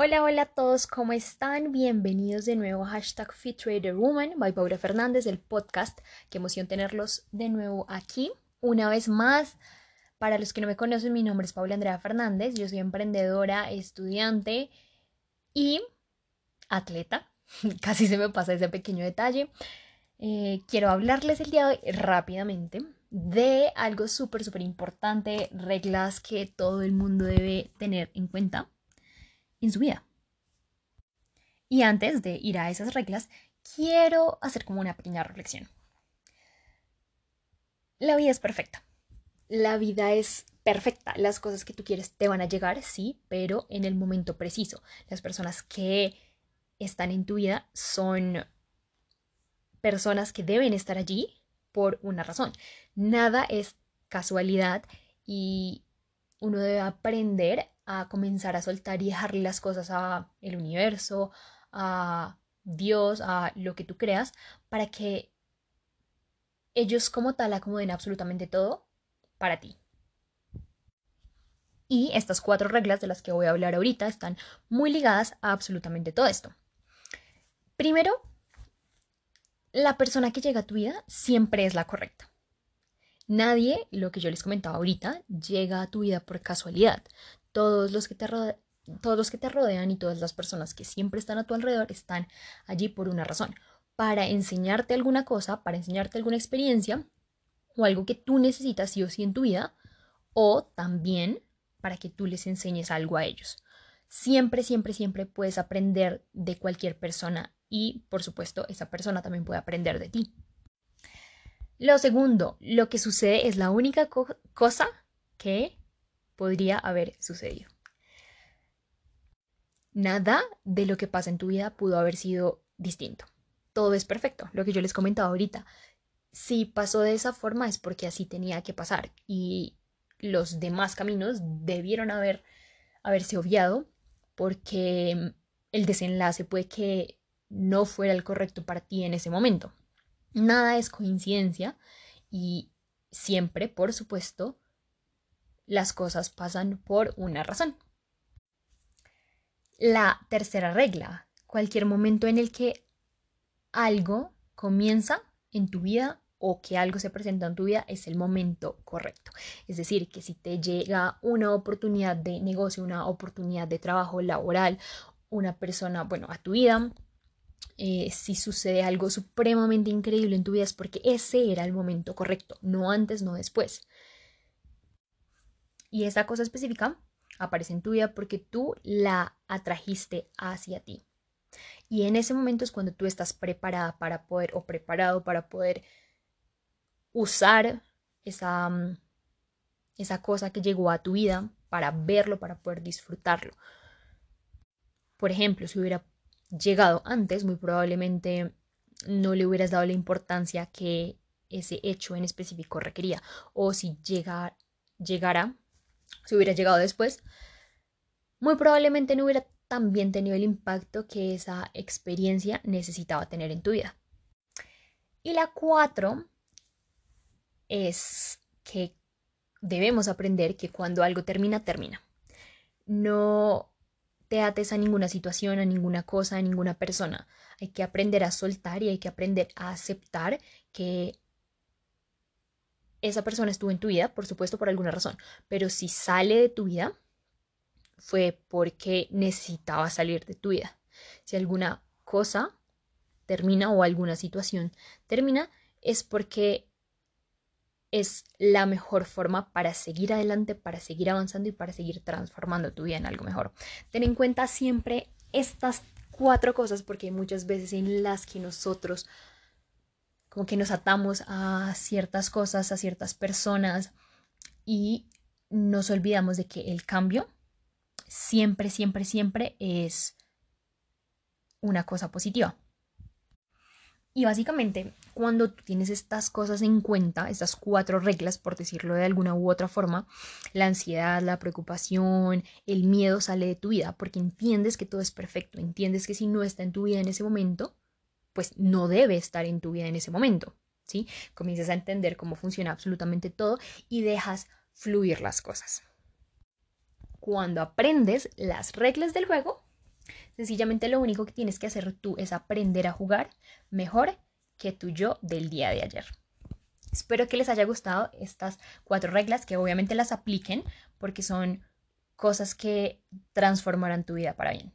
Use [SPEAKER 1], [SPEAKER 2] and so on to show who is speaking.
[SPEAKER 1] Hola, hola a todos, ¿cómo están? Bienvenidos de nuevo a hashtag FitTraderWoman by Paula Fernández del podcast. Qué emoción tenerlos de nuevo aquí. Una vez más, para los que no me conocen, mi nombre es Paula Andrea Fernández. Yo soy emprendedora, estudiante y atleta. Casi se me pasa ese pequeño detalle. Eh, quiero hablarles el día de hoy rápidamente de algo súper, súper importante, reglas que todo el mundo debe tener en cuenta en su vida. Y antes de ir a esas reglas, quiero hacer como una pequeña reflexión. La vida es perfecta. La vida es perfecta. Las cosas que tú quieres te van a llegar, sí, pero en el momento preciso. Las personas que están en tu vida son personas que deben estar allí por una razón. Nada es casualidad y uno debe aprender a comenzar a soltar y dejarle las cosas a el universo, a Dios, a lo que tú creas, para que ellos como tal acomoden absolutamente todo para ti. Y estas cuatro reglas de las que voy a hablar ahorita están muy ligadas a absolutamente todo esto. Primero, la persona que llega a tu vida siempre es la correcta. Nadie, lo que yo les comentaba ahorita, llega a tu vida por casualidad todos los que te todos los que te rodean y todas las personas que siempre están a tu alrededor están allí por una razón, para enseñarte alguna cosa, para enseñarte alguna experiencia o algo que tú necesitas sí o sí en tu vida, o también para que tú les enseñes algo a ellos. Siempre, siempre, siempre puedes aprender de cualquier persona y, por supuesto, esa persona también puede aprender de ti. Lo segundo, lo que sucede es la única cosa que podría haber sucedido. Nada de lo que pasa en tu vida pudo haber sido distinto. Todo es perfecto, lo que yo les comentaba ahorita. Si pasó de esa forma es porque así tenía que pasar y los demás caminos debieron haber, haberse obviado porque el desenlace puede que no fuera el correcto para ti en ese momento. Nada es coincidencia y siempre, por supuesto, las cosas pasan por una razón. La tercera regla, cualquier momento en el que algo comienza en tu vida o que algo se presenta en tu vida es el momento correcto. Es decir, que si te llega una oportunidad de negocio, una oportunidad de trabajo laboral, una persona, bueno, a tu vida, eh, si sucede algo supremamente increíble en tu vida es porque ese era el momento correcto, no antes, no después. Y esa cosa específica aparece en tu vida porque tú la atrajiste hacia ti. Y en ese momento es cuando tú estás preparada para poder o preparado para poder usar esa, mm, esa cosa que llegó a tu vida para verlo, para poder disfrutarlo. Por ejemplo, si hubiera llegado antes, muy probablemente no le hubieras dado la importancia que ese hecho en específico requería. O si llega, llegara si hubiera llegado después, muy probablemente no hubiera también tenido el impacto que esa experiencia necesitaba tener en tu vida. Y la cuatro es que debemos aprender que cuando algo termina, termina. No te ates a ninguna situación, a ninguna cosa, a ninguna persona. Hay que aprender a soltar y hay que aprender a aceptar que esa persona estuvo en tu vida, por supuesto, por alguna razón, pero si sale de tu vida, fue porque necesitaba salir de tu vida. Si alguna cosa termina o alguna situación termina, es porque es la mejor forma para seguir adelante, para seguir avanzando y para seguir transformando tu vida en algo mejor. Ten en cuenta siempre estas cuatro cosas porque muchas veces en las que nosotros como que nos atamos a ciertas cosas, a ciertas personas y nos olvidamos de que el cambio siempre, siempre, siempre es una cosa positiva. Y básicamente, cuando tú tienes estas cosas en cuenta, estas cuatro reglas, por decirlo de alguna u otra forma, la ansiedad, la preocupación, el miedo sale de tu vida, porque entiendes que todo es perfecto, entiendes que si no está en tu vida en ese momento, pues no debe estar en tu vida en ese momento, ¿sí? Comienzas a entender cómo funciona absolutamente todo y dejas fluir las cosas. Cuando aprendes las reglas del juego, Sencillamente lo único que tienes que hacer tú es aprender a jugar mejor que tu yo del día de ayer. Espero que les haya gustado estas cuatro reglas, que obviamente las apliquen porque son cosas que transformarán tu vida para bien.